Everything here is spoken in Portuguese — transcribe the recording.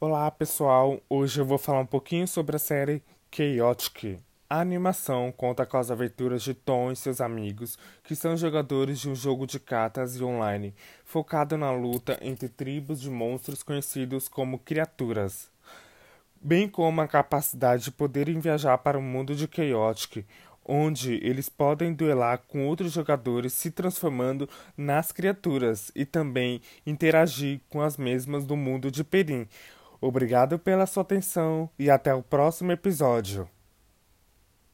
Olá pessoal, hoje eu vou falar um pouquinho sobre a série Chaotic. A animação conta com as aventuras de Tom e seus amigos, que são jogadores de um jogo de cartas e online, focado na luta entre tribos de monstros conhecidos como criaturas, bem como a capacidade de poderem viajar para o mundo de Chaotic, onde eles podem duelar com outros jogadores se transformando nas criaturas e também interagir com as mesmas do mundo de Perim, Obrigado pela sua atenção e até o próximo episódio.